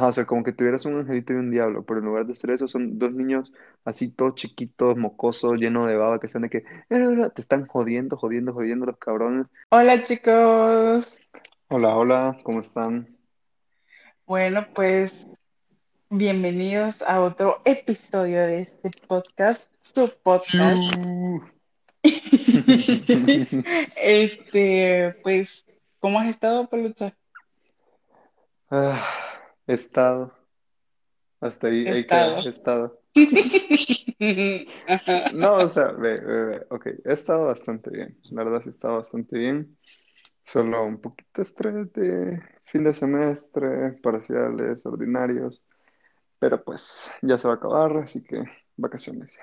Ajá, o sea, como que tuvieras un angelito y un diablo, pero en lugar de ser eso, son dos niños así todos chiquitos, mocosos, llenos de baba, que están de que, "Eh, te están jodiendo, jodiendo, jodiendo los cabrones. Hola chicos. Hola, hola, ¿cómo están? Bueno, pues bienvenidos a otro episodio de este podcast, su podcast. Este, pues, ¿cómo has estado, Pelucha? Ah, estado, hasta ahí, He ahí queda, estado. estado. No, o sea, ve, ve, ve, ok, he estado bastante bien, la verdad sí he estado bastante bien, solo un poquito estrés de fin de semestre, parciales, ordinarios, pero pues ya se va a acabar, así que vacaciones.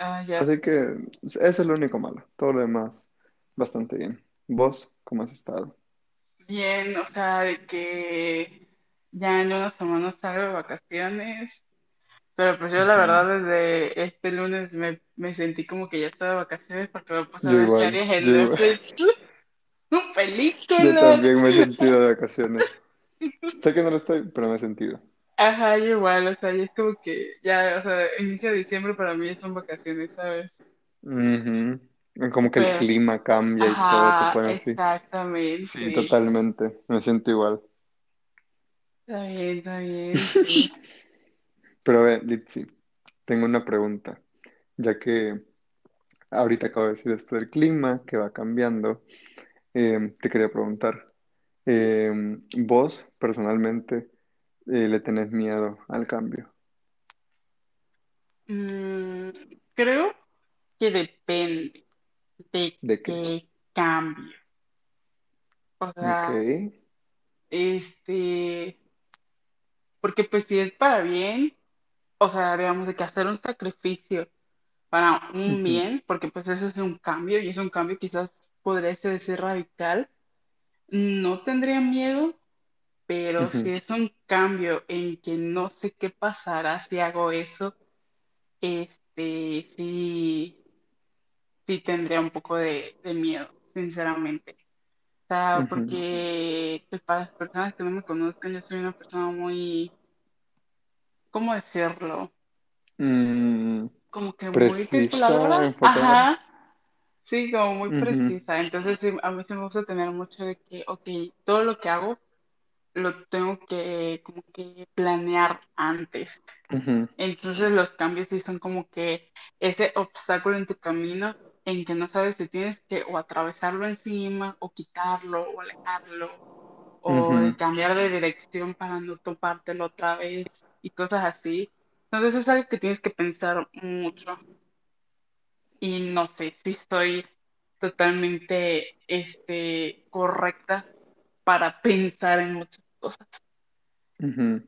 Ah, ya. Así que eso es lo único malo, todo lo demás bastante bien. ¿Vos cómo has estado? Bien, o sea, de que ya en unas semanas salgo de vacaciones, pero pues yo la verdad desde este lunes me, me sentí como que ya estaba de vacaciones porque me puse a ver igual, series en yo igual, Netflix, yo también me he sentido de vacaciones. Sé que no lo estoy, pero me he sentido. Ajá, yo igual, o sea, y es como que ya, o sea, inicio de diciembre para mí son vacaciones, ¿sabes? Ujú. Como que el clima cambia y todo se pone así. Sí, exactamente. totalmente, me siento igual. Está bien, está bien, sí. Pero ve, Litsi, tengo una pregunta, ya que ahorita acabo de decir esto del clima, que va cambiando, eh, te quería preguntar, eh, ¿vos personalmente eh, le tenés miedo al cambio? Mm, creo que depende de ¿De qué? qué cambio. O Ok. este, porque pues si es para bien, o sea, digamos de que hacer un sacrificio para un bien, porque pues eso es un cambio y es un cambio quizás podría ser ser radical, no tendría miedo, pero si es un cambio en que no sé qué pasará si hago eso, este, sí, sí tendría un poco de, de miedo, sinceramente. Porque pues, para las personas que no me conozcan, yo soy una persona muy, ¿cómo decirlo? Mm, Como que muy calculadora. Ajá, sí, como muy precisa. Entonces, sí, a mí sí me gusta tener mucho de que, ok, todo lo que hago lo tengo que como que planear antes. Entonces los cambios sí son como que ese obstáculo en tu camino en que no sabes si tienes que o atravesarlo encima o quitarlo o alejarlo o de cambiar de dirección para no topártelo otra vez y cosas así. Entonces es algo que tienes que pensar mucho y no sé si estoy totalmente este correcta para pensar en muchas cosas.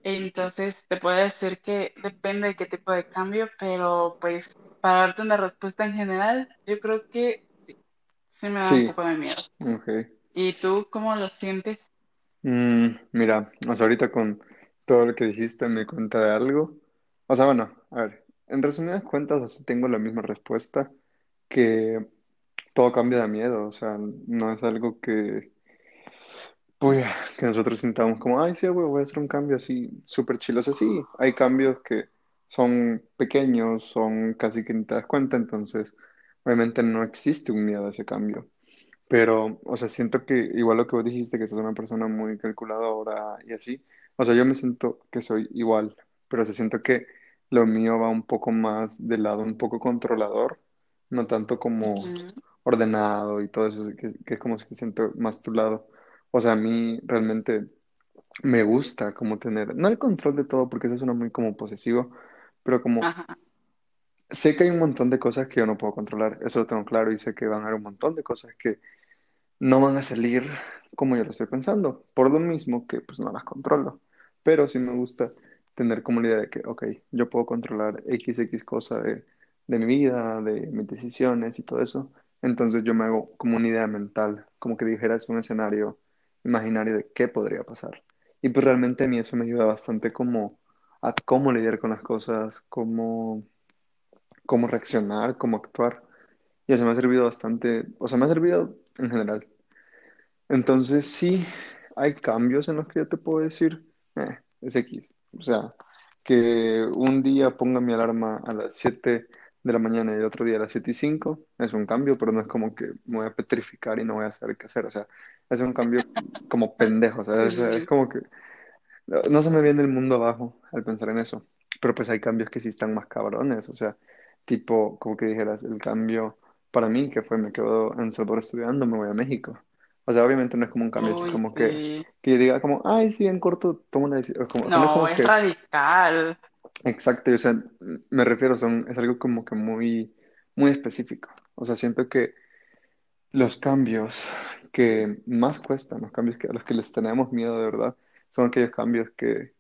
Entonces, te puedo decir que depende de qué tipo de cambio, pero pues para darte una respuesta en general, yo creo que sí me da un poco de miedo. ¿Y tú cómo lo sientes? Mm, mira, o sea, ahorita con todo lo que dijiste me cuenta de algo. O sea, bueno, a ver, en resumidas cuentas, así tengo la misma respuesta, que todo cambia de miedo, o sea, no es algo que, pues, que nosotros sintamos como, ay, sí, güey, voy a hacer un cambio así súper chido. O sea, sí, hay cambios que son pequeños, son casi que ni te das cuenta, entonces, obviamente no existe un miedo a ese cambio. Pero, o sea, siento que igual lo que vos dijiste, que sos una persona muy calculadora y así, o sea, yo me siento que soy igual, pero se siento que lo mío va un poco más del lado un poco controlador, no tanto como Ujú, ordenado y todo eso, que, que es como si siento más tu lado. O sea, a mí realmente me gusta como tener, no el control de todo, porque eso suena muy como posesivo, pero como Ajá, sé que hay un montón de cosas que yo no puedo controlar, eso lo tengo claro y sé que van a haber un montón de cosas que no van a salir como yo lo estoy pensando, por lo mismo que pues no las controlo. Pero sí me gusta tener como la idea de que, ok, yo puedo controlar X, X cosa de, de mi vida, de mis decisiones y todo eso. Entonces yo me hago como una idea mental, como que dijeras un escenario imaginario de qué podría pasar. Y pues realmente a mí eso me ayuda bastante como a cómo lidiar con las cosas, cómo, cómo reaccionar, cómo actuar. Y eso me ha servido bastante, o sea, me ha servido en general. Entonces sí, hay cambios en los que yo te puedo decir, eh, es X. O sea, que un día ponga mi alarma a las 7 de la mañana y el otro día a las 7 y 5 es un cambio, pero no es como que me voy a petrificar y no voy a saber qué hacer. O sea, es un cambio como pendejo. O sea, es, es como que no, no se me viene el mundo abajo al pensar en eso. Pero pues hay cambios que sí están más cabrones. O sea, tipo, como que dijeras, el cambio para mí, que fue me quedo en Salvador estudiando, me voy a México. O sea, obviamente no es como un cambio así Uy, como que, sí. que yo diga como, ay, sí, en corto tomo una decisión. Como, o sea, no es No, como es que, radical. exacto, o sea, me refiero, son, es algo como que muy, muy específico. O sea, siento que los cambios que más cuestan, los cambios que, a los que les tenemos miedo de verdad, son aquellos cambios que,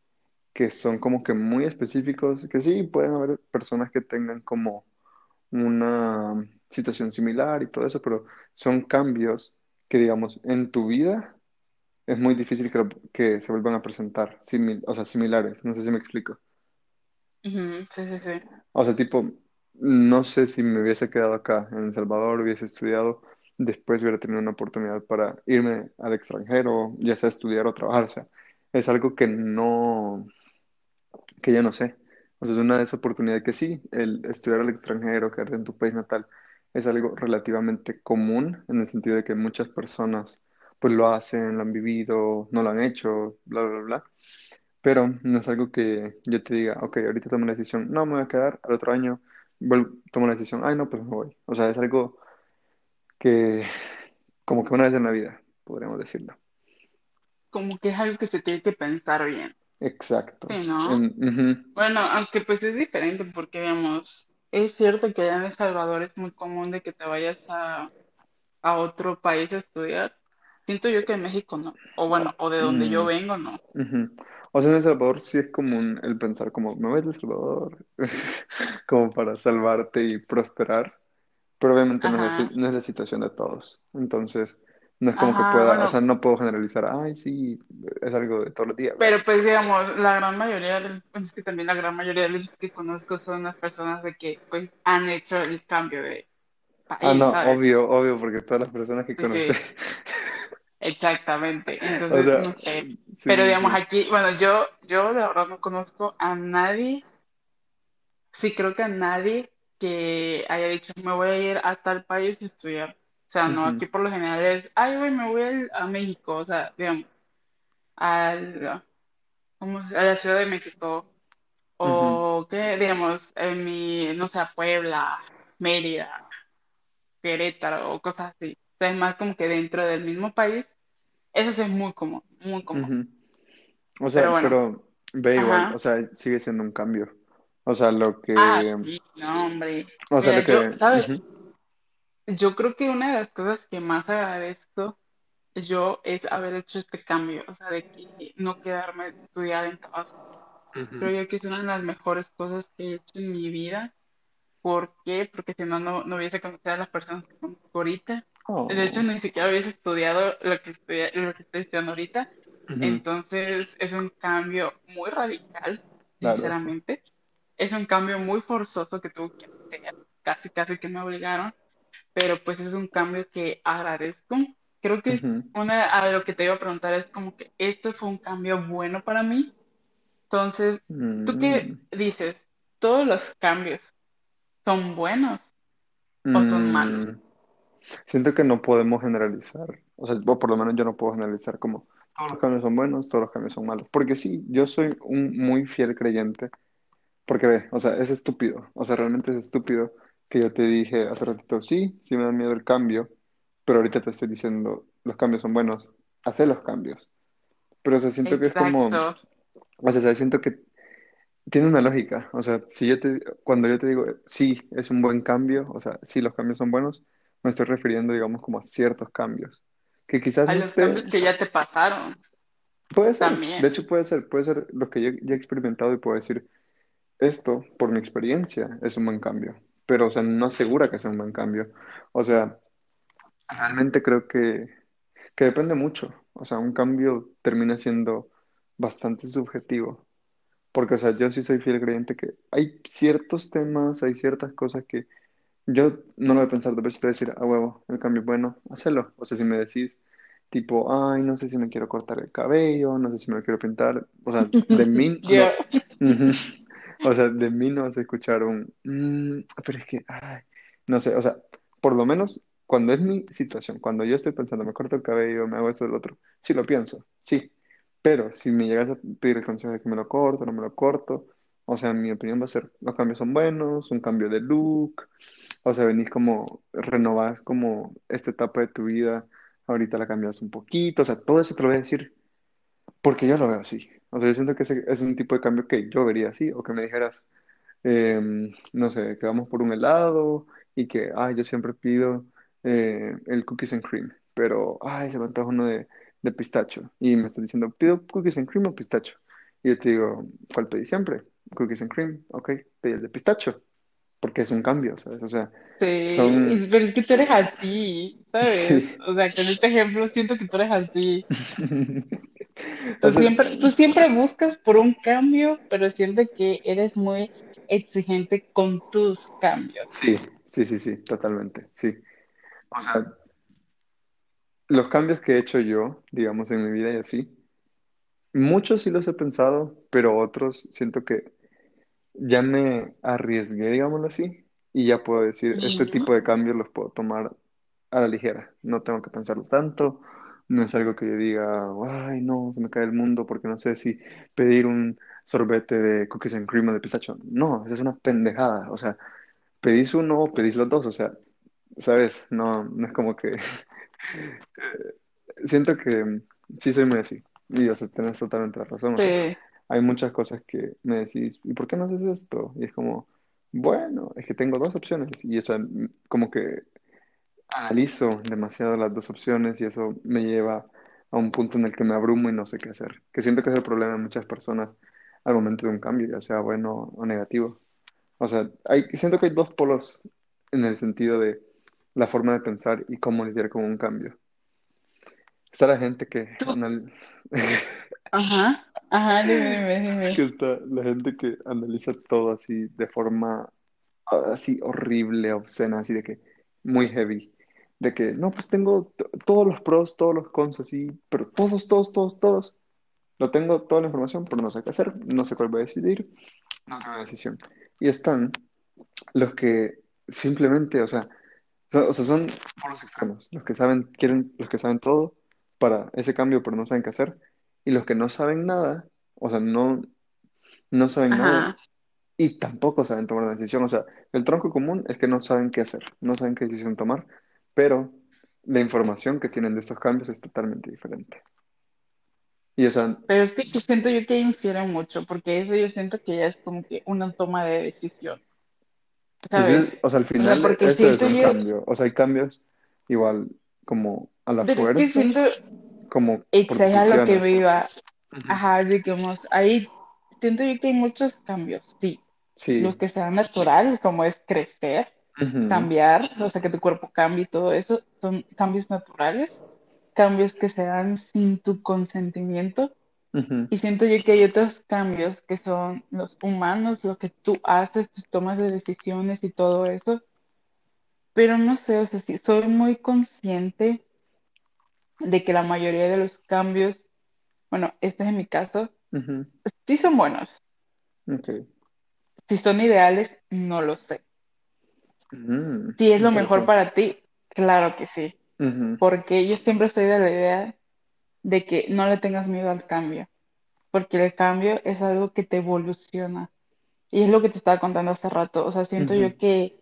que son como que muy específicos, que sí, pueden haber personas que tengan como una situación similar y todo eso, pero son cambios que, digamos, en tu vida es muy difícil que, se vuelvan a presentar, simil- o sea, similares. No sé si me explico. Sí, sí, sí. O sea, tipo, no sé si me hubiese quedado acá en El Salvador, hubiese estudiado, después hubiera tenido una oportunidad para irme al extranjero, ya sea estudiar o trabajar. O sea, es algo que no, que yo no sé. O sea, es una de esas oportunidades que sí, el estudiar al extranjero, quedarte en tu país natal, es algo relativamente común en el sentido de que muchas personas pues lo hacen, lo han vivido, no lo han hecho, bla, bla, bla. Pero no es algo que yo te diga, ok, ahorita tomo la decisión, no, me voy a quedar, al otro año vuelvo, tomo la decisión, ay, no, pues me voy. O sea, es algo que como que una vez en la vida, podríamos decirlo. Como que es algo que se tiene que pensar bien. Exacto. Sí, ¿no? En- ujú, Bueno, aunque pues es diferente porque, digamos, es cierto que allá en El Salvador es muy común de que te vayas a, a otro país a estudiar. Siento yo que en México no. O bueno, o de donde yo mm, vengo no. ujú. O sea, en El Salvador sí es común el pensar como, me voy de El Salvador, como para salvarte y prosperar, pero obviamente no es la, no es la situación de todos. Entonces, no es como que pueda, o sea, no puedo generalizar, ay, sí, es algo de todos los días, ¿verdad? pero pues digamos, la gran mayoría, de- pues es que también la gran mayoría de los que conozco son las personas de que pues han hecho el cambio de Ah, país, no, ¿sabes? obvio, obvio, porque todas las personas que sí, exactamente. o Entonces, sea, no sé. Pero sí, digamos sí. aquí, bueno, yo, yo de verdad no conozco a nadie, sí creo que a nadie que haya dicho me voy a ir a tal país a estudiar. O sea, no, aquí por lo general es, ay, güey, me voy al- a México, o sea, digamos, al, ¿cómo se- a la Ciudad de México, o que, digamos, en mi, no sé, Puebla, Mérida, Querétaro, o cosas así. O sea, es más como que dentro del mismo país, eso sí es muy común, muy común. O Pero sea, bueno, pero ve igual, o sea, sigue siendo un cambio. O sea, lo Ah, que, sí, no, hombre. o sea, Mira, lo yo, que, ¿sabes? Yo creo que una de las cosas que más agradezco yo es haber hecho este cambio, o sea, de que no quedarme estudiar en Tabasco. Creo yo que es una de las mejores cosas que he hecho en mi vida. ¿Por qué? Porque si no, no, no hubiese conocido a las personas que conozco ahorita. De hecho, Oh, ni siquiera hubiese estudiado lo que estudia- lo que estoy estudiando ahorita. Entonces, es un cambio muy radical, Claro, sí. sinceramente. Es un cambio muy forzoso que tuve que hacer, casi, casi que me obligaron pero pues es un cambio que agradezco. Creo que es Ujú. una, a lo que te iba a preguntar es como que esto fue un cambio bueno para mí. Entonces, ¿tú qué Mm, dices? ¿Todos los cambios son buenos o son malos? mm. Siento que no podemos generalizar, o sea, o por lo menos yo no puedo generalizar como todos los cambios son buenos, todos los cambios son malos, porque sí, yo soy un muy fiel creyente, porque ve, o sea, es estúpido, o sea, realmente es estúpido que yo te dije hace ratito, sí, sí me da miedo el cambio, pero ahorita te estoy diciendo, los cambios son buenos, hacer los cambios, pero o sea, siento que es como, o sea, siento que tiene una lógica, o sea, si yo te, cuando yo te digo, sí, es un buen cambio, o sea, sí, los cambios son buenos, me estoy refiriendo, digamos, como a ciertos cambios, que quizás A no los esté, cambios que ya te pasaron. Puede ser, de también. hecho puede ser, puede ser lo que yo ya he experimentado y puedo decir, esto, por mi experiencia, es un buen cambio, pero, o sea, no asegura que sea un buen cambio, o sea, realmente creo que, que depende mucho, o sea, un cambio termina siendo bastante subjetivo. Porque, o sea, yo sí soy fiel creyente que hay ciertos temas, hay ciertas cosas que yo no lo voy a pensar dos veces, te voy a decir, a huevo, el cambio es bueno, hacelo. O sea, si me decís tipo, ay, no sé si me quiero cortar el cabello, no sé si me lo quiero pintar, o sea, de mí. O sea, de mí no vas a escuchar un, "Mm, pero es que, ay, no sé, o sea, por lo menos cuando es mi situación, cuando yo estoy pensando, me corto el cabello, me hago esto, el otro, sí lo pienso, sí, pero si me llegas a pedir el consejo de que me lo corto, no me lo corto, o sea, mi opinión va a ser, los cambios son buenos, un cambio de look, o sea, venís como, renovás como esta etapa de tu vida, ahorita la cambias un poquito, o sea, todo eso te lo voy a decir porque yo lo veo así. O sea, yo siento que ese es un tipo de cambio que yo vería así, o que me dijeras, em, no sé, que vamos por un helado y que, ay, yo siempre pido eh, el cookies and cream, pero, ay, se me antoja uno de, de pistacho. Y me estás diciendo, pido cookies and cream o pistacho. Y yo te digo, ¿cuál pedí siempre? Cookies and cream, ok, pedí el de pistacho, porque es un cambio, ¿sabes? O sea, sí, son, pero es que tú eres así, ¿sabes? sí. O sea, con este ejemplo siento que tú eres así. O Tú siempre, tú siempre buscas por un cambio, pero siento que eres muy exigente con tus cambios. sí, sí, sí, sí, totalmente, sí. O sea, los cambios que he hecho yo, digamos, en mi vida y así, muchos sí los he pensado, pero otros siento que ya me arriesgué, digámoslo así, y ya puedo decir, este tipo de cambios los puedo tomar a la ligera, no tengo que pensarlo tanto, no es algo que yo diga, ay, no, se me cae el mundo porque no sé si pedir un sorbete de cookies and cream o de pistacho. No, eso es una pendejada, o sea, pedís uno o pedís los dos, o sea, ¿sabes? No, no es como que Siento que sí soy muy así. Y o sea, tenés totalmente la razón. O sea, Sí. hay muchas cosas que me decís, ¿y por qué no haces esto? Y es como, bueno, es que tengo dos opciones. Y o sea, como que analizo demasiado las dos opciones y eso me lleva a un punto en el que me abrumo y no sé qué hacer. Que siento que es el problema de muchas personas al momento de un cambio, ya sea bueno o negativo. O sea, hay, siento que hay dos polos en el sentido de la forma de pensar y cómo lidiar con un cambio. Está la gente que Tú, anal- ajá, ajá, dime, dime, que dime. está la gente que analiza todo así de forma ah, así horrible, obscena, así de que muy heavy. De que no, pues tengo todos los pros, todos los cons así, pero todos, todos, todos, todos. Lo tengo toda la información, pero no sé qué hacer, no sé cuál voy a decidir, no tengo una decisión. Y están los que simplemente, o sea, o sea, son por los extremos, los que saben, quieren, los que saben todo para ese cambio, pero no saben qué hacer, y los que no saben nada, o sea, no, no saben nada y tampoco saben tomar una decisión. O sea, el tronco común es que no saben qué hacer, no saben qué decisión tomar, pero la información que tienen de estos cambios es totalmente diferente. Y o sea, Pero es que yo siento yo que infiere mucho, porque eso yo siento que ya es como que una toma de decisión, pues ¿sabes? es- o sea, al O sea, final porque eso es un yo, cambio. O sea, hay cambios igual como a la pero es que fuerza, siento, como por lo que Ujú. ajá, digamos, ahí siento yo que hay muchos cambios, sí. Los Sí. que sean natural, como es crecer, Cambiar, o sea, que tu cuerpo cambie y todo eso, son cambios naturales, cambios que se dan sin tu consentimiento. Y siento yo que hay otros cambios que son los humanos, lo que tú haces, tus tomas de decisiones y todo eso. Pero no sé, o sea, sí, soy muy consciente de que la mayoría de los cambios, bueno, este es en mi caso, ujú. sí son buenos. Si son ideales, no lo sé. Si es lo mejor para ti, claro que sí. Porque yo siempre estoy de la idea de que no le tengas miedo al cambio, porque el cambio es algo que te evoluciona. Y es lo que te estaba contando hace rato. O sea, siento yo que,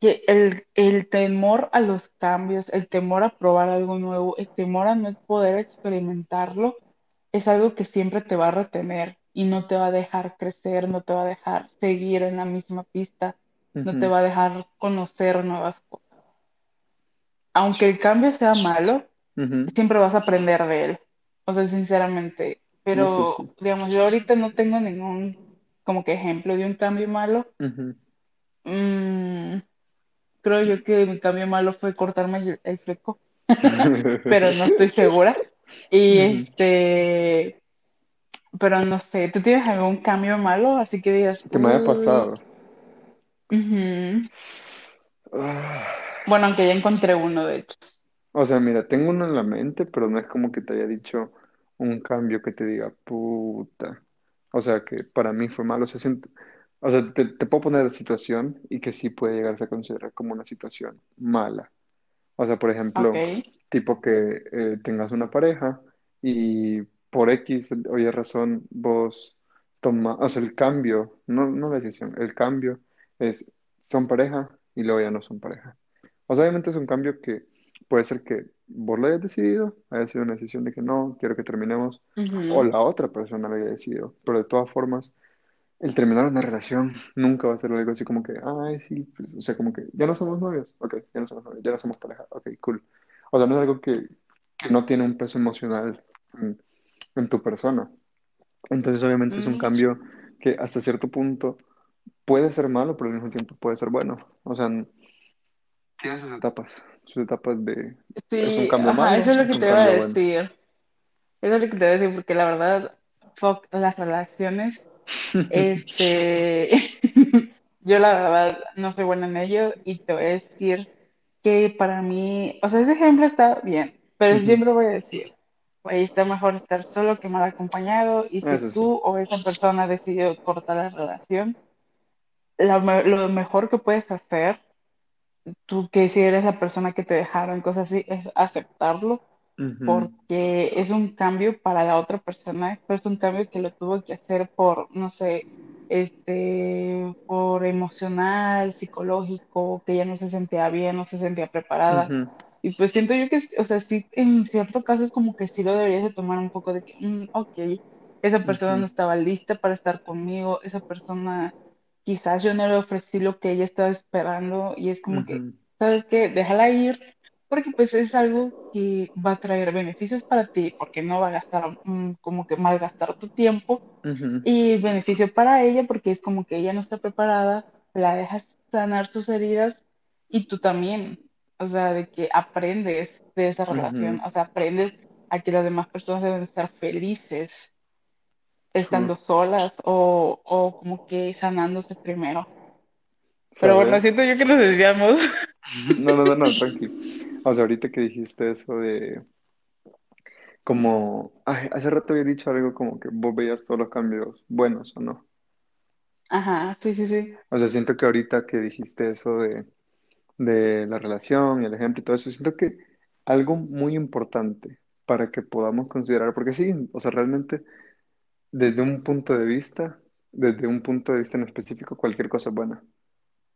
que el, el temor a los cambios, el temor a probar algo nuevo, el temor a no poder experimentarlo, es algo que siempre te va a retener y no te va a dejar crecer, no te va a dejar seguir en la misma pista, no te va a dejar conocer nuevas cosas. Aunque el cambio sea malo, siempre vas a aprender de él. O sea, sinceramente. Pero, sí. digamos, yo ahorita no tengo ningún como que ejemplo de un cambio malo. Mm, creo yo que mi cambio malo fue cortarme el, el fleco, pero no estoy segura. Y este, pero no sé, ¿tú tienes algún cambio malo? Así que digas, Que me haya uy, Ah, Bueno, aunque ya encontré uno, de hecho. O sea, mira, tengo uno en la mente, pero no es como que te haya dicho un cambio que te diga, puta. O sea, que para mí fue malo. Se siente- O sea, te, te puedo poner la situación y que sí puede llegarse a considerar como una situación mala. O sea, por ejemplo, tipo que eh, tengas una pareja y por X o Y razón vos tomas, o sea, el cambio, no, no la decisión, el cambio es, son pareja y luego ya no son pareja. O sea, obviamente es un cambio que puede ser que vos lo hayas decidido, haya sido una decisión de que no, quiero que terminemos, o la otra persona lo haya decidido, pero de todas formas el terminar una relación nunca va a ser algo así como que, ay, sí, pues, o sea, como que ya no somos novios, ok, ya no somos novios, ya no somos pareja, ok, cool. O sea, no es algo que, que no tiene un peso emocional en, en tu persona. Entonces, obviamente es un Mm, cambio que hasta cierto punto puede ser malo, pero al mismo tiempo puede ser bueno. O sea, tiene sus etapas, sus etapas de, ¿es un Sí, cambio ajá, malo eso es lo que te iba a bueno? decir. Eso es lo que te iba a decir, porque la verdad, fuck, las relaciones, este, yo la verdad no soy buena en ello y te voy a decir que para mí, o sea, ese ejemplo está bien, pero siempre voy a decir, güey, está mejor estar solo que mal acompañado y si Eso sí. tú o esa persona decidió cortar la relación, la lo mejor que puedes hacer, tú que si eres la persona que te dejaron, cosas así, es aceptarlo porque es un cambio para la otra persona, pero es un cambio que lo tuvo que hacer por, no sé, este, por emocional, psicológico, que ya no se sentía bien, no se sentía preparada. Y pues siento yo que, o sea, sí, en cierto caso es como que sí lo deberías de tomar un poco de que, mm, ok, esa persona no estaba lista para estar conmigo, esa persona quizás yo no le ofrecí lo que ella estaba esperando y es como que, ¿sabes qué? Déjala ir porque pues es algo que va a traer beneficios para ti, porque no va a gastar, mm, como que malgastar tu tiempo, y beneficio para ella porque es como que ella no está preparada, la dejas sanar sus heridas y tú también, o sea, de que aprendes de esa relación, o sea, aprendes a que las demás personas deben estar felices Estando solas o, o como que sanándose primero. Pero bueno, siento yo que nos desviamos. No, no, no, no, tranqui. O sea, ahorita que dijiste eso de como, ay, hace rato había dicho algo como que vos veías todos los cambios buenos o no. Ajá, sí, sí, sí. O sea, siento que ahorita que dijiste eso de, de la relación y el ejemplo y todo eso, siento que algo muy importante para que podamos considerar, porque sí, o sea, realmente desde un punto de vista, desde un punto de vista en específico, cualquier cosa es buena.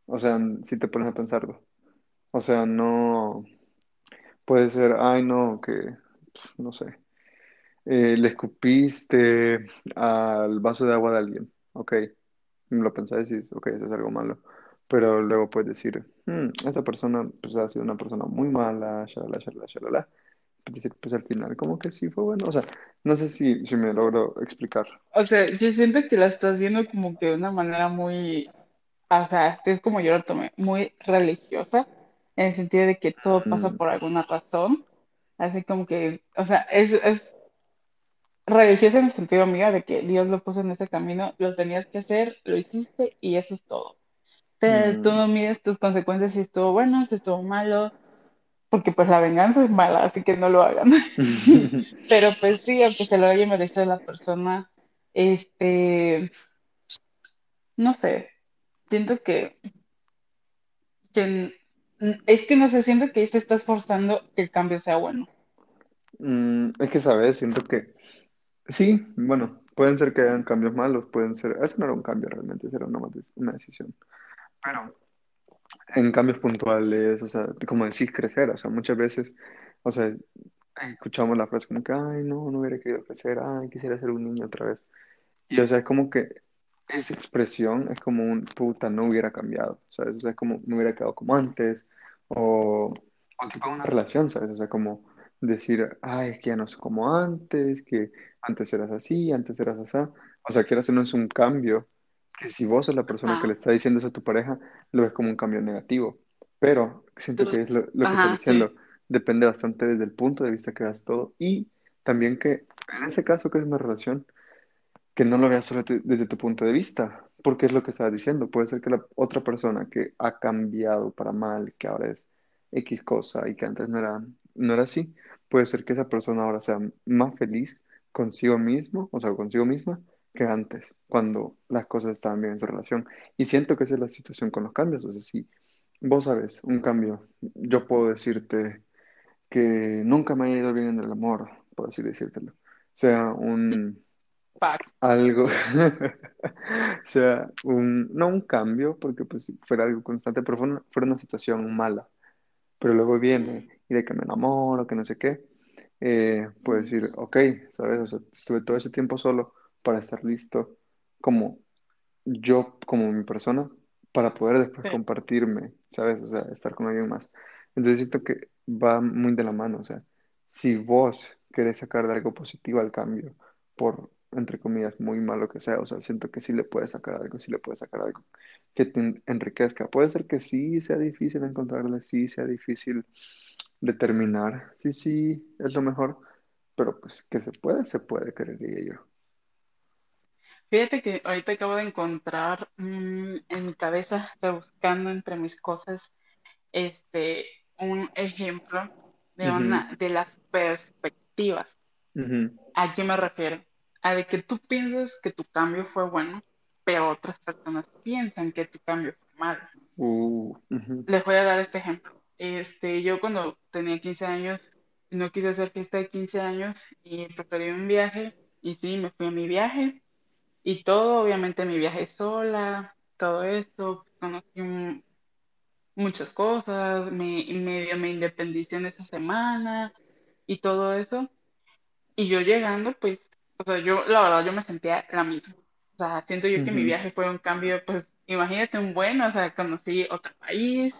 O sea, si te pones a pensarlo. O sea, no puede ser, ay, no, que, no sé. Eh, le escupiste al vaso de agua de alguien. Ok, lo pensás y dices, ok, eso es algo malo. Pero luego puedes decir, "Hmm, esta persona pues, ha sido una persona muy mala, shalala, shalala, shalala. Pues, pues al final, como que sí fue bueno. O sea, no sé si, si me logro explicar. O sea, yo siento que la estás viendo como que de una manera muy, o sea, es como yo lo tomé, muy religiosa, en el sentido de que todo pasa Mm, por alguna razón, así como que, o sea, es, es religiosa en el sentido mío de que Dios lo puso en ese camino, lo tenías que hacer, lo hiciste y eso es todo. Te- tú mm. no mides tus consecuencias si estuvo bueno, si estuvo malo, porque pues la venganza es mala, así que no lo hagan. Pero pues sí, aunque se lo haya merecido la persona, este, no sé, siento que, es que no sé, siento que ahí se está esforzando que el cambio sea bueno. Mm, es que, ¿sabes? Siento que sí, bueno, pueden ser que hayan cambios malos, pueden ser, eso no era un cambio realmente, eso era una, una decisión. Pero en cambios puntuales, o sea, como decís, crecer, o sea, muchas veces, o sea, escuchamos la frase como que, ay, no, no hubiera querido crecer, ay, quisiera ser un niño otra vez. Y, o sea, es como que esa expresión es como un puta, no hubiera cambiado, ¿sabes? O sea, es como me hubiera quedado como antes, o, o tipo una relación, ¿sabes? O sea, como decir, ay, es que ya no soy como antes, que antes eras así, antes eras así. O sea, o no es un cambio, que si vos sos la persona que le está diciendo eso a tu pareja, lo ves como un cambio negativo. Pero siento que es lo, lo que estás sí. diciendo, depende bastante desde el punto de vista que veas todo y también que en ese caso que es una relación, que no lo veas solo tu- desde tu punto de vista, porque es lo que estaba diciendo. Puede ser que la otra persona que ha cambiado para mal, que ahora es X cosa y que antes no era, no era así. Puede ser que esa persona ahora sea más feliz consigo mismo, o sea, consigo misma, que antes, cuando las cosas estaban bien en su relación. Y siento que esa es la situación con los cambios. O sea, si vos sabes un cambio, yo puedo decirte que nunca me ha ido bien en el amor, por así decírtelo. Sea, un Fact. algo, sea, un, no un cambio, porque pues fuera algo constante, pero fue una, fue una situación mala. Pero luego viene y de que me enamoro, que no sé qué, eh, puedo decir, ok, ¿sabes? O sea, estuve todo ese tiempo solo para estar listo como yo, como mi persona, para poder después Sí. compartirme, ¿sabes? O sea, estar con alguien más. Entonces siento que va muy de la mano, o sea, si vos querés sacar de algo positivo al cambio, por, entre comillas, muy malo que sea, o sea, siento que sí le puedes sacar algo, sí le puedes sacar algo que te en- enriquezca. Puede ser que sí sea difícil encontrarle, sí sea difícil determinar, sí, sí, es lo mejor, pero pues que se puede, se puede, creería yo. Fíjate que ahorita acabo de encontrar mm, en mi cabeza, buscando entre mis cosas, este, un ejemplo de una de las perspectivas. ¿A qué me refiero? A de que tú piensas que tu cambio fue bueno, pero otras personas piensan que tu cambio fue malo. uh, Les voy a dar este ejemplo. Este, yo cuando tenía 15 años no quise hacer fiesta de 15 años y preferí un viaje y sí, me fui a mi viaje y todo, obviamente mi viaje sola, todo esto, conocí un- muchas cosas, me, medio me independicé en esa semana y todo eso. Y yo llegando, pues, o sea, yo, la verdad, yo me sentía la misma. O sea, siento yo que mi viaje fue un cambio, pues, imagínate un bueno, o sea, conocí otro país,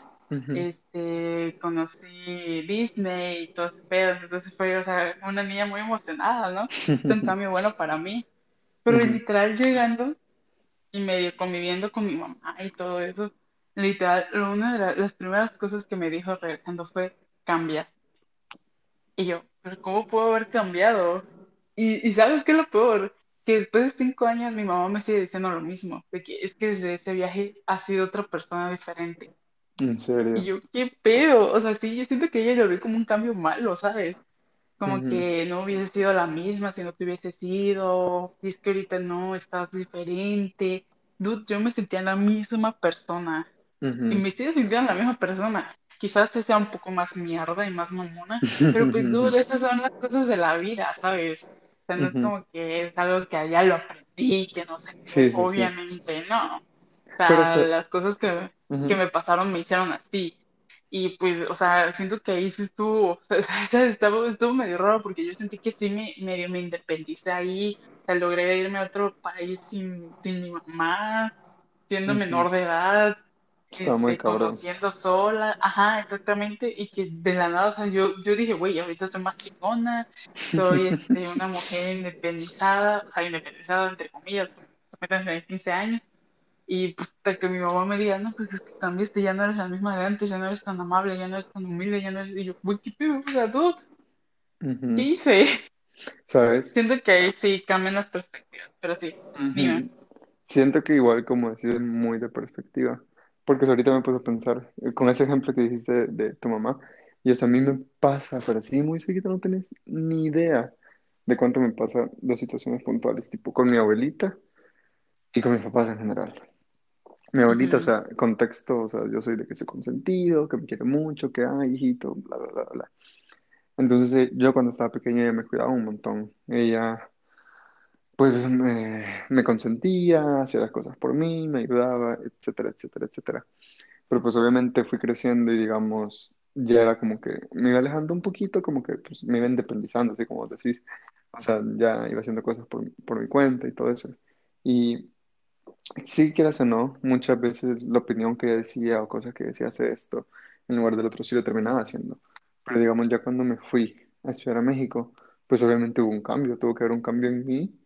este, conocí Disney y todo ese pedo, entonces fue, o sea, una niña muy emocionada, ¿no? Fue un cambio bueno para mí. Pero literal llegando y medio conviviendo con mi mamá y todo eso, literal, una de la- las primeras cosas que me dijo regresando fue, cambia. Y yo, pero ¿cómo puedo haber cambiado? Y, y ¿sabes qué es lo peor? Que después de cinco años mi mamá me sigue diciendo lo mismo, de que es que desde ese viaje ha sido otra persona diferente. En Y serio. yo, ¿qué pedo? O sea, sí, yo siento que ella lo ve como un cambio malo, ¿sabes? Como que no hubiese sido la misma si no te hubiese sido, y es que ahorita no, estás diferente. Dude, yo me sentía la misma persona. Y me sigo sintiendo la misma persona. Quizás sea un poco más mierda y más mamona, pero pues dude, esas son las cosas de la vida, ¿sabes? O sea, no es como que es algo que allá lo aprendí, que no sé Sí, sí. obviamente, no. O Pero, sea, se- las cosas que, que me pasaron me hicieron así. Y pues, o sea, siento que ahí sí estuvo, o sea, estuvo, estuvo medio raro porque yo sentí que sí me medio me independicé ahí, o sea, logré irme a otro país sin, sin mi mamá, siendo menor de edad, Está muy este, cabrón. sola, ajá, exactamente, y que de la nada, o sea, yo, yo dije, güey, ahorita soy más chingona, soy, este, una mujer independizada, o sea, independizada entre comillas, apenas tenía 15 años, y pues hasta que mi mamá me diga, no, pues es que cambiaste, ya no eres la misma de antes, ya no eres tan amable, ya no eres tan humilde, ya no eres, y yo, güey, ¿qué pedo? O sea, dude, ¿qué hice? ¿Sabes? Siento que ahí sí cambian las perspectivas, pero sí, dime. Siento que igual, como decir, es muy de perspectiva. Porque ahorita me puse a pensar, eh, con ese ejemplo que dijiste de, de tu mamá, y eso a mí me pasa, pero sí, muy seguido no tenés ni idea de cuánto me pasa de situaciones puntuales, tipo con mi abuelita y con mis papás en general. Mi abuelita, o Ujú, sea, contexto, o sea, yo soy de que soy consentido, que me quiere mucho, que, ay, hijito, bla, bla, bla, bla. Entonces, eh, yo cuando estaba pequeña ella me cuidaba un montón. Ella, pues, me, me consentía, hacía las cosas por mí, me ayudaba, etcétera, etcétera, etcétera. Pero pues obviamente fui creciendo y digamos, ya era como que me iba alejando un poquito, como que pues me iba independizando, así como decís. O sea, ya iba haciendo cosas por, por mi cuenta y todo eso. Y Sí, quieras o no, muchas veces la opinión que decía o cosas que decía hace esto, en lugar del otro sí lo terminaba haciendo. Pero digamos, ya cuando me fui a estudiar a México, pues obviamente hubo un cambio, tuvo que haber un cambio en mí,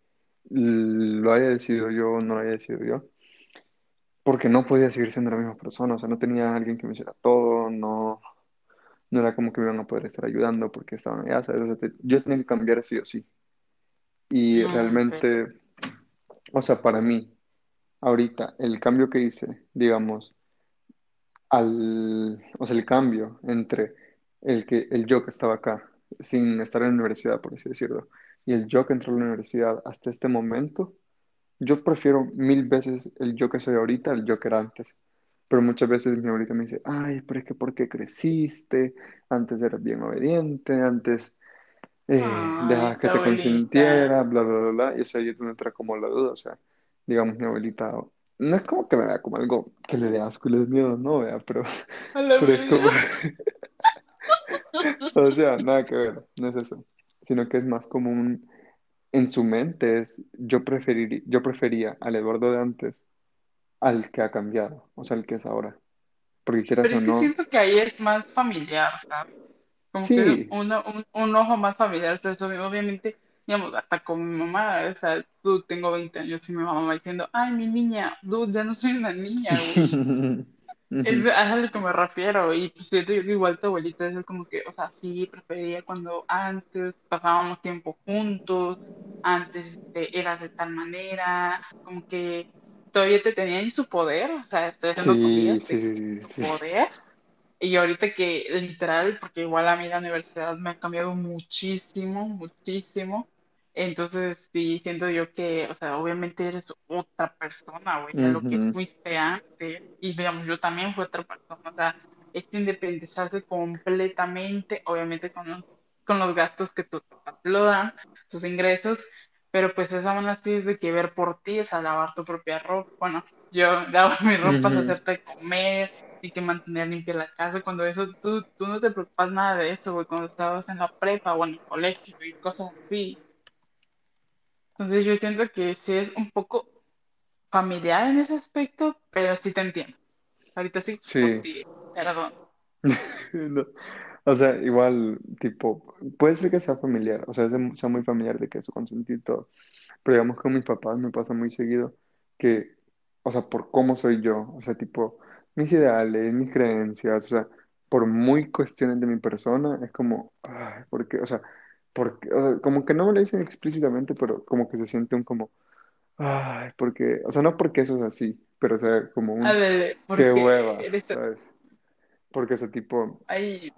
lo haya decidido yo o no lo haya decidido yo, porque no podía seguir siendo la misma persona, o sea, no tenía alguien que me hiciera todo, no, no era como que me iban a poder estar ayudando porque estaban allá, ¿sabes? O sea, te- yo tenía que cambiar sí o sí. Y sí, realmente, o sea, para mí, ahorita, el cambio que hice, digamos, al, o sea, el cambio entre el que, el yo que estaba acá, sin estar en la universidad, por así decirlo, y el yo que entró a la universidad hasta este momento, yo prefiero mil veces el yo que soy ahorita al yo que era antes. Pero muchas veces mi abuelita me dice, ay, pero es que ¿por qué creciste? Antes eras bien obediente, antes eh, dejabas que te abuelita. consintiera, bla, bla, bla, bla. Y o sea, yo me entra como la duda, o sea, digamos, mi abuelita, no es como que me vea como algo que le dé asco y le dé miedo, no, vea, pero, A la pero es como, o sea, nada que ver, no es eso, sino que es más como un, en su mente es, yo preferiría, yo prefería al Eduardo de antes al que ha cambiado, o sea, al que es ahora, porque quieras Pero o es que no, siento que ahí es más familiar, ¿sabes? Como que es sí, una- un, un ojo más familiar. Entonces, obvi- obviamente, digamos, hasta con mi mamá, o sea, tú tengo 20 años y mi mamá va diciendo, ay, mi niña, dude, ya no soy una niña, güey. Es a lo que me refiero, y pues siento yo que igual tu abuelita es como que, o sea, sí, prefería cuando antes pasábamos tiempo juntos, antes este, eras de tal manera, como que todavía te tenía en su poder, o sea, estoy haciendo Sí, comillas sí, de sí, su poder, y ahorita que literal, porque igual a mí la universidad me ha cambiado muchísimo, muchísimo. Entonces sí, siento yo que, o sea, obviamente eres otra persona, güey, a lo que Ujú. fuiste antes. Y digamos, yo también fui otra persona. O sea, es independizarse completamente, obviamente con los, con los gastos que tus papás te lo dan, sus ingresos. Pero pues eso aún así es de que ver por ti, es a lavar tu propia ropa. Bueno, yo lavo mi ropa, es Ujú. hacerte de comer y que mantener limpia la casa, cuando eso tú, tú no te preocupas nada de eso, güey, cuando estabas en la prepa o en el colegio y cosas así. Entonces yo siento que sí es un poco familiar en ese aspecto, pero sí te entiendo. Ahorita sí, Sí. perdón. No. O sea, igual, tipo, puede ser que sea familiar, o sea, sea muy familiar de que eso consentir todo, pero digamos que con mis papás me pasa muy seguido que, o sea, por cómo soy yo, o sea, tipo, mis ideales, mis creencias, o sea, por muy cuestiones de mi persona, es como, ay, porque, o sea, porque, o sea, como que no me lo dicen explícitamente, pero como que se siente un como, ay, porque, o sea, no porque eso es así, pero o sea, como un, Ándale, qué hueva, eres ¿sabes? Porque ese tipo, ahí,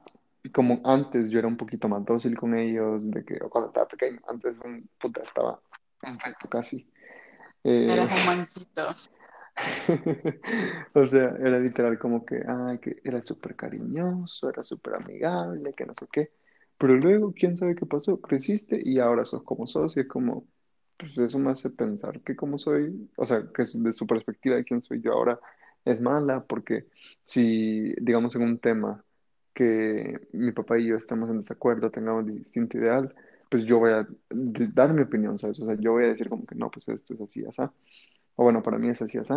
como antes yo era un poquito más dócil con ellos, de que o cuando estaba pequeño, antes un puta estaba perfecto casi. Eh, eras un manchito. o sea, era literal como que, ay, que era súper cariñoso, era súper amigable, que no sé qué. Pero luego, quién sabe qué pasó, creciste y ahora sos como sos y es como, pues eso me hace pensar que como soy, o sea, que de su perspectiva de quién soy yo ahora es mala, porque si, digamos, en un tema que mi papá y yo estamos en desacuerdo, tengamos distinto ideal, pues yo voy a dar mi opinión, ¿sabes? O sea, yo voy a decir como que no, pues esto es así, así. O bueno, para mí es así, así.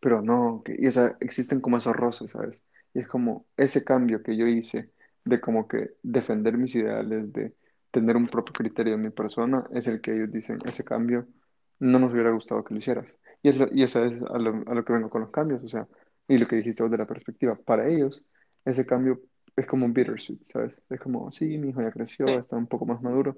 Pero no, que, y o sea, existen como esos roces, ¿sabes? Y es como ese cambio que yo hice de como que defender mis ideales, de tener un propio criterio en mi persona, es el que ellos dicen, ese cambio no nos hubiera gustado que lo hicieras. Y, es lo- y eso es a lo, a lo que vengo con los cambios, o sea, y lo que dijiste vos de la perspectiva, para ellos ese cambio es como un bittersweet, ¿sabes? Es como, sí, mi hijo ya creció, está un poco más maduro,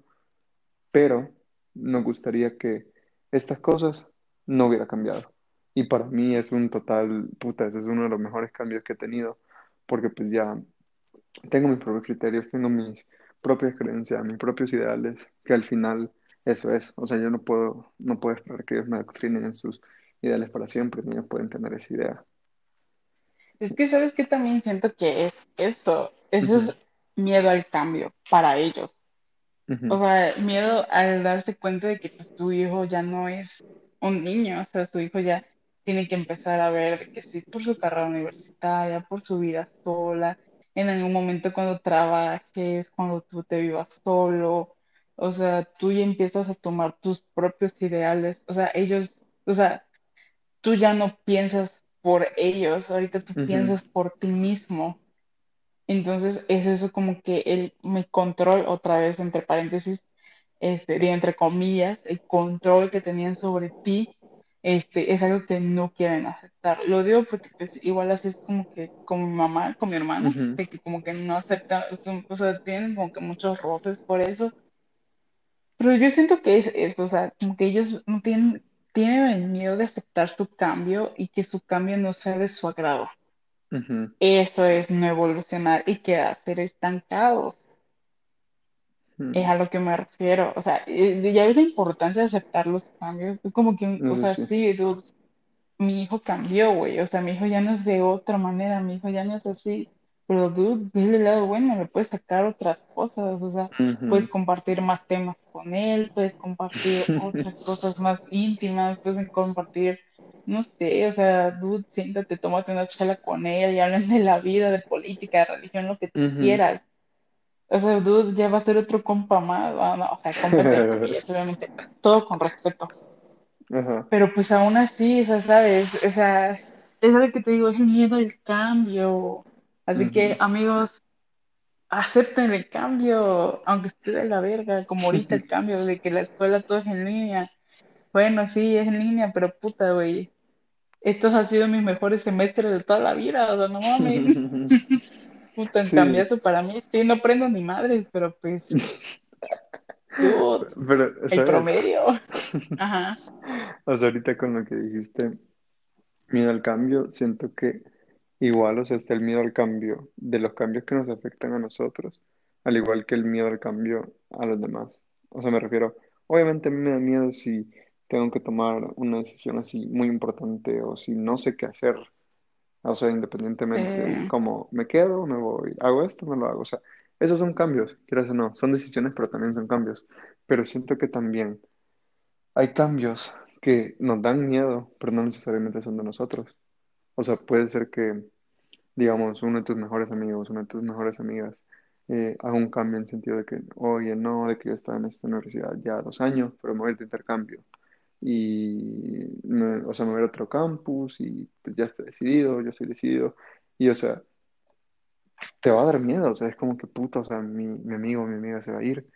pero nos gustaría que estas cosas no hubiera cambiado. Y para mí es un total, puta, ese es uno de los mejores cambios que he tenido, porque pues ya tengo mis propios criterios, tengo mis propias creencias, mis propios ideales, que al final eso es. O sea, yo no puedo, no puedo esperar que ellos me adoctrinen en sus ideales para siempre, ni ellos pueden tener esa idea. Es que sabes que también siento que es esto, eso es miedo al cambio para ellos. O sea, miedo al darse cuenta de que pues, tu hijo ya no es un niño, o sea, su hijo ya tiene que empezar a ver que sí, por su carrera universitaria, por su vida sola, en algún momento cuando trabajes, cuando tú te vivas solo, o sea, tú ya empiezas a tomar tus propios ideales, o sea, ellos, o sea, tú ya no piensas por ellos, ahorita tú piensas por ti mismo. Entonces es eso como que el mi control, otra vez entre paréntesis, este, digo, entre comillas, el control que tenían sobre ti, este, es algo que no quieren aceptar. Lo digo porque pues igual así es como que con mi mamá, con mi hermana, ujú, de que como que no aceptan, o sea, tienen como que muchos roces por eso, pero yo siento que es eso, o sea, como que ellos no tienen, tienen el miedo de aceptar su cambio y que su cambio no sea de su agrado. Eso es no evolucionar y quedarse estancados. Es a lo que me refiero. O sea, ya ves la importancia de aceptar los cambios. Es como que, o Eso sea, sí. sí, dude, mi hijo cambió, güey. O sea, mi hijo ya no es de otra manera, mi hijo ya no es así. Pero, dude, el lado bueno, le puedes sacar otras cosas. O sea, puedes compartir más temas con él, puedes compartir otras cosas más íntimas, puedes compartir, no sé, o sea, dude, siéntate, tómate una charla con él y hablen de la vida, de política, de religión, lo que tú quieras. O sea, dude, ya va a ser otro compa más. Ah, no, o sea, comillas, obviamente, todo con respeto. Ajá. Pero pues aún así, o sea, ¿sabes? O sea, es lo que te digo, es el miedo al cambio. Así que, amigos, acepten el cambio, aunque esté de la verga, como ahorita el cambio de que la escuela todo es en línea. Bueno, sí, es en línea, pero puta, güey. Estos han sido mis mejores semestres de toda la vida, o sea, no mames. Puta, en Sí, cambiazo para mí, sí, no aprendo ni madres, pero pues, dude, pero, el ¿sabes? promedio. Ajá, O sea, ahorita con lo que dijiste, miedo al cambio, siento que igual, o sea, está el miedo al cambio, de los cambios que nos afectan a nosotros, al igual que el miedo al cambio a los demás. O sea, me refiero, obviamente a mí me da miedo si tengo que tomar una decisión así muy importante o si no sé qué hacer. O sea, independientemente eh, como me quedo, me voy, hago esto, no lo hago. O sea, esos son cambios, quieras o no, son decisiones, pero también son cambios. Pero siento que también hay cambios que nos dan miedo, pero no necesariamente son de nosotros. O sea, puede ser que, digamos, uno de tus mejores amigos, una de tus mejores amigas, eh, haga un cambio en el sentido de que, oye, no, de que yo estaba en esta universidad ya dos años, pero me voy a ir de intercambio. Y, me- o sea, me voy a otro campus y pues ya está decidido, yo estoy decidido. Y, o sea, te va a dar miedo, o sea, es como que puta, o sea, mi, mi amigo, mi amiga se va a ir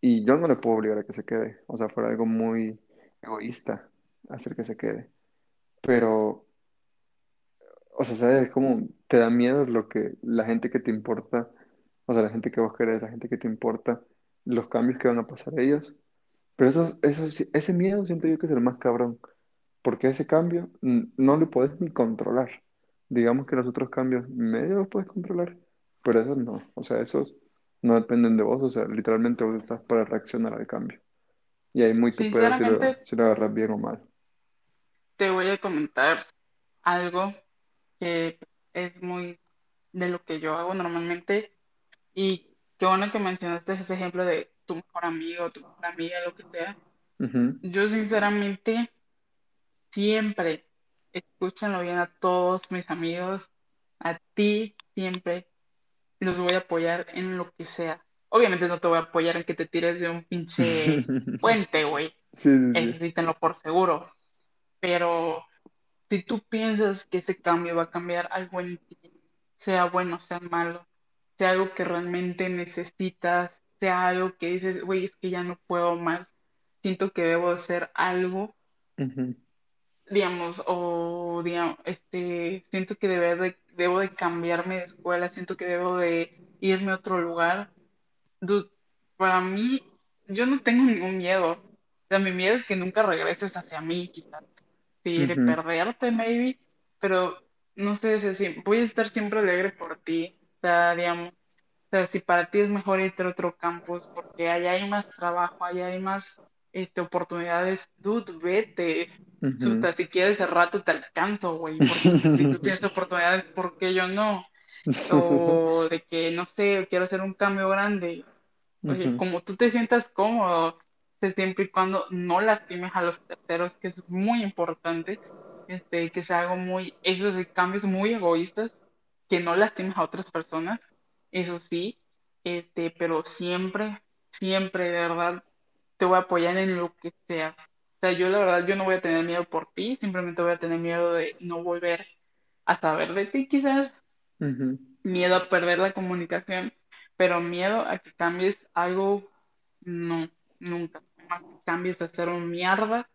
y yo no le puedo obligar a que se quede, o sea, fuera algo muy egoísta hacer que se quede. Pero, o sea, ¿sabes? Es como te da miedo lo que la gente que te importa, o sea, la gente que vos querés, la gente que te importa, los cambios que van a pasar ellos. Pero eso, eso, ese miedo siento yo que es el más cabrón, porque ese cambio no lo puedes ni controlar. Digamos que los otros cambios medio los puedes controlar, pero esos no. O sea, esos no dependen de vos, o sea, literalmente vos estás para reaccionar al cambio. Y ahí muy tu pedo si lo, si lo agarras bien o mal. te voy a comentar algo que es muy de lo que yo hago normalmente y qué bueno que mencionaste ese ejemplo de tu mejor amigo, tu mejor amiga, lo que sea. Yo sinceramente siempre, escúchenlo bien a todos mis amigos, a ti siempre los voy a apoyar en lo que sea. Obviamente no te voy a apoyar en que te tires de un pinche puente, güey. Sí, sí, por seguro. Pero si tú piensas que ese cambio va a cambiar algo en ti, sea bueno, sea malo, sea algo que realmente necesitas, sea algo que dices, güey, es que ya no puedo más, siento que debo hacer algo, digamos, o digamos, este, siento que debe de- debo de cambiarme de escuela, siento que debo de irme a otro lugar. Dude, para mí, yo no tengo ningún miedo. O sea, mi miedo es que nunca regreses hacia mí, quizás. Sí, de perderte, maybe, pero no sé, si voy a estar siempre alegre por ti. O sea, digamos, sea, si para ti es mejor irte a otro campus porque allá hay más trabajo, allá hay más este, oportunidades, dude, vete. Chuta, si quieres al rato te alcanzo, güey, porque si tú tienes oportunidades, ¿por qué yo no? O de que, no sé, quiero hacer un cambio grande. Oye, como tú te sientas cómodo, siempre y cuando no lastimes a los terceros, que es muy importante, este, que sea algo muy, esos cambios muy egoístas, que no lastimes a otras personas, eso sí, este, pero siempre, siempre, de verdad, te voy a apoyar en lo que sea. O sea, yo la verdad, yo no voy a tener miedo por ti, simplemente voy a tener miedo de no volver a saber de ti quizás, miedo a perder la comunicación, pero miedo a que cambies algo, no, nunca. Más que cambies a ser un mierda,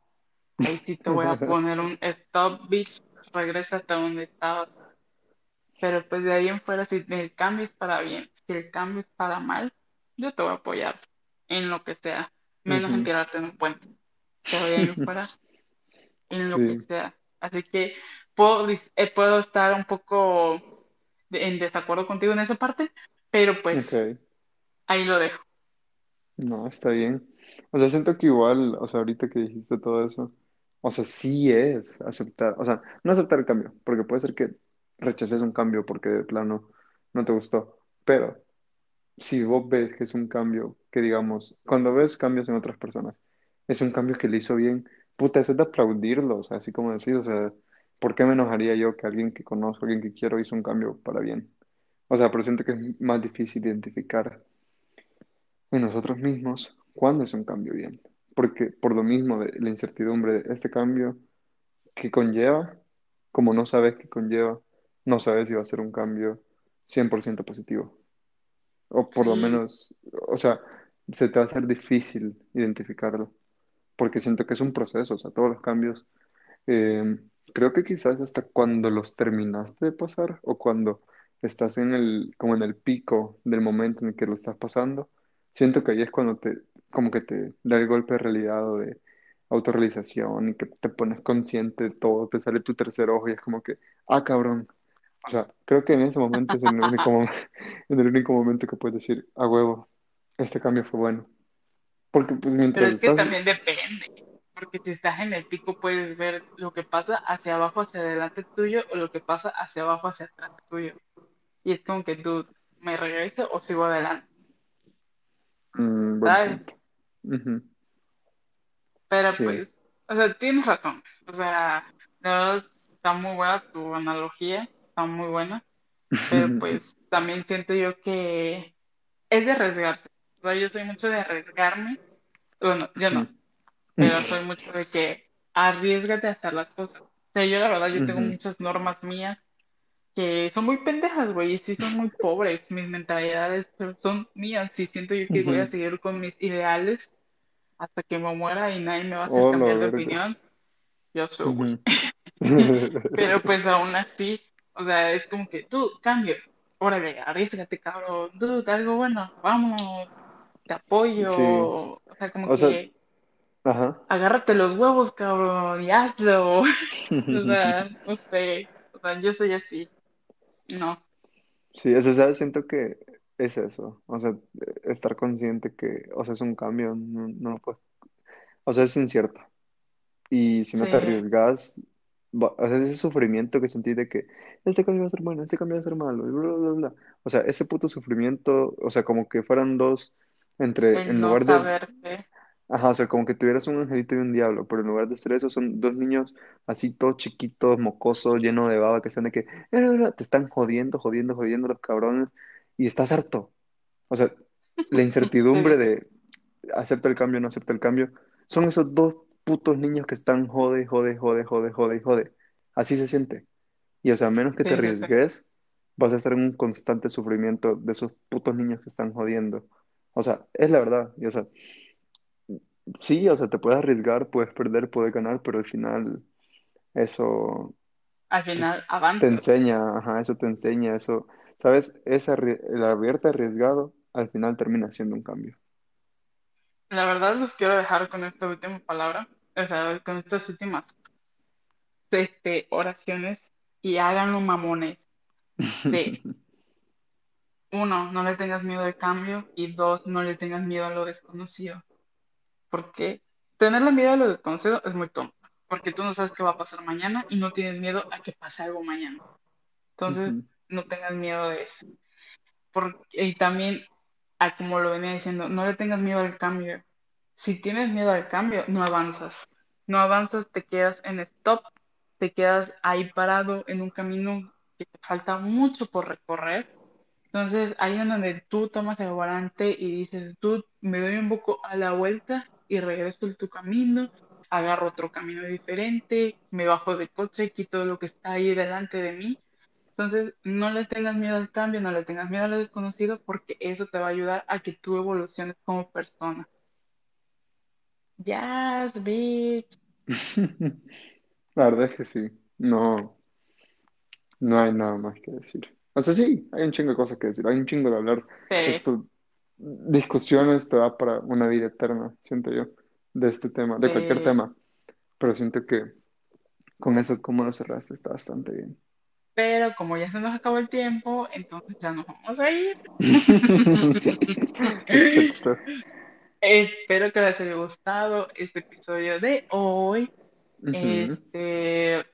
ahí sí te voy a poner un stop, bitch, regresa hasta donde estabas. Pero pues de ahí en fuera, si el cambio es para bien, si el cambio es para mal, yo te voy a apoyar en lo que sea, menos en Ujú. tirarte en un puente. Pero de ahí en fuera, en lo que sea. Así que puedo, eh, puedo estar un poco de- en desacuerdo contigo en esa parte, pero pues ahí lo dejo. No, está bien. O sea, siento que igual, o sea, ahorita que dijiste todo eso, o sea, sí es aceptar, o sea, no aceptar el cambio, porque puede ser que rechaces un cambio porque de plano no te gustó, pero si vos ves que es un cambio que, digamos, cuando ves cambios en otras personas, es un cambio que le hizo bien, puta, eso es de aplaudirlo, o sea, así como decís, o sea, ¿por qué me enojaría yo que alguien que conozco, alguien que quiero, hizo un cambio para bien? O sea, pero siento que es más difícil identificar en nosotros mismos cuándo es un cambio bien. Porque por lo mismo de la incertidumbre de este cambio que conlleva, como no sabes qué conlleva, no sabes si va a ser un cambio 100% positivo. O por lo Sí, menos, o sea, se te va a hacer difícil identificarlo. Porque siento que es un proceso, o sea, todos los cambios eh, creo que quizás hasta cuando los terminaste de pasar o cuando estás en el, como en el pico del momento en el que lo estás pasando, siento que ahí es cuando te, como que te da el golpe de realidad o de autorrealización y que te pones consciente de todo, te sale tu tercer ojo y es como que, ah, cabrón. O sea, creo que en ese momento es el único, mo- en el único momento que puedes decir, a huevo, este cambio fue bueno. Porque pues pero mientras es que también depende, porque si estás en el pico puedes ver lo que pasa hacia abajo, hacia adelante tuyo, o lo que pasa hacia abajo, hacia atrás tuyo. Y es como que tú, ¿me regreso o sigo adelante? mm, ¿Sabes? Ujú, Pero Sí. pues, o sea, tienes razón. O sea, la verdad está muy buena tu analogía, está muy buena, pero pues también siento yo que es de arriesgarse. O sea, yo soy mucho de arriesgarme. Bueno, yo no, pero soy mucho de que arriesgate a hacer las cosas. O sea, yo la verdad, yo tengo muchas normas mías que son muy pendejas, güey, y sí son muy pobres mis mentalidades, pero son mías y siento yo que voy a seguir con mis ideales hasta que me muera y nadie me va a hacer Oh, cambiar de opinión. Yo soy, güey. Pero pues aún así, o sea, es como que tú, cambio, órale, arriesgate, cabrón, tú, algo bueno, vamos, te apoyo, Sí, o sea, como o sea, que ajá. agárrate los huevos, cabrón, y hazlo. O sea, no sé, o sea, yo soy así, no, Sí, o sea. Siento que es eso, o sea, estar consciente que, o sea, es un cambio, no, no puedes- o sea, es incierto. Y si no te arriesgas, va- o sea, ese sufrimiento que sentís de que este cambio va a ser bueno, este cambio va a ser malo, y bla, bla, bla. O sea, ese puto sufrimiento, o sea, como que fueran dos, entre, el en no lugar de saber qué, Ajá, o sea, como que tuvieras un angelito y un diablo, pero en lugar de ser eso, son dos niños así todos chiquitos, mocosos, llenos de baba, que están de que "Eh, eh, eh", te están jodiendo, jodiendo, jodiendo los cabrones, y estás harto. O sea, la incertidumbre sí, de acepta el cambio, no acepta el cambio, son esos dos putos niños que están jode, jode, jode, jode, jode, jode. Así se siente. Y o sea, a menos que te sí, arriesgues, vas a estar en un constante sufrimiento de esos putos niños que están jodiendo. O sea, es la verdad. Y o sea, Sí, o sea, te puedes arriesgar, puedes perder, puedes ganar, pero al final eso Al final te avanzas. enseña, ajá, eso te enseña, eso, ¿sabes? Arri- el haberte arriesgado al final termina siendo un cambio. La verdad los quiero dejar con esta última palabra, o sea, con estas últimas este, oraciones y háganlo mamones de uno, no le tengas miedo al cambio y dos, no le tengas miedo a lo desconocido. Porque tenerle miedo a lo desconocido es muy tonto, porque tú no sabes qué va a pasar mañana y no tienes miedo a que pase algo mañana. Entonces, no tengas miedo de eso. Porque, y también, a como lo venía diciendo, no le tengas miedo al cambio. Si tienes miedo al cambio, no avanzas. No avanzas, te quedas en stop, te quedas ahí parado en un camino que te falta mucho por recorrer. Entonces, ahí es donde tú tomas el volante y dices, tú me doy un poco a la vuelta y regreso en tu camino, agarro otro camino diferente, me bajo del coche, quito lo que está ahí delante de mí entonces, no le tengas miedo al cambio, no le tengas miedo a lo desconocido, porque eso te va a ayudar a que tú evoluciones como persona. Yes, bitch. La verdad es que sí, no, no hay nada más que decir. O sea, sí, hay un chingo de cosas que decir, hay un chingo de hablar. Sí, Esto, discusiones te da para una vida eterna, siento yo, de este tema, de cualquier tema, pero siento que Con eso, como lo cerraste, está bastante bien. Pero como ya se nos acabó el tiempo, entonces ya nos vamos a ir. Exacto. Espero que les haya gustado este episodio de hoy. Este,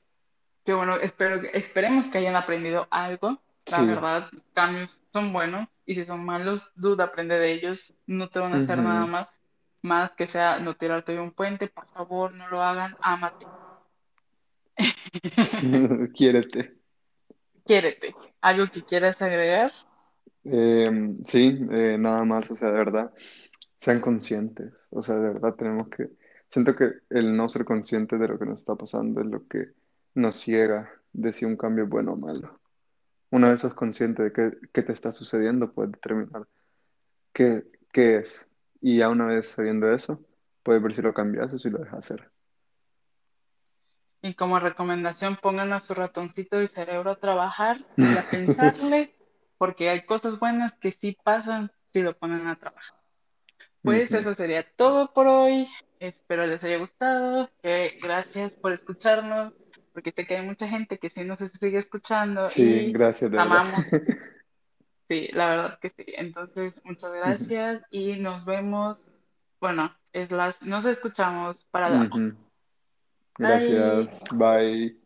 que bueno, espero que, esperemos que hayan aprendido algo. La Sí. verdad, los cambios son buenos y si son malos, duda, aprende de ellos. No te van a hacer nada más, más que sea no tirarte de un puente. Por favor, no lo hagan. Ámate. Quiérete. Quiérete. ¿Algo que quieras agregar? Eh, sí, eh, nada más, o sea, de verdad, sean conscientes, o sea, de verdad tenemos que, siento que el no ser consciente de lo que nos está pasando es lo que nos ciega de si un cambio es bueno o malo. Una vez sos consciente de qué, qué te está sucediendo, puedes determinar qué, qué es. Y ya una vez sabiendo eso, puedes ver si lo cambias o si lo dejas hacer. Y como recomendación, pongan a su ratoncito de cerebro a trabajar y a pensarle, porque hay cosas buenas que sí pasan si lo ponen a trabajar. Pues eso sería todo por hoy. Espero les haya gustado. que gracias por escucharnos, porque sé que hay mucha gente que sí nos sigue escuchando Sí, y gracias, de verdad. amamos. Sí, la verdad que sí. Entonces, muchas gracias y nos vemos. Bueno, es las, nos escuchamos para la. Gracias, bye.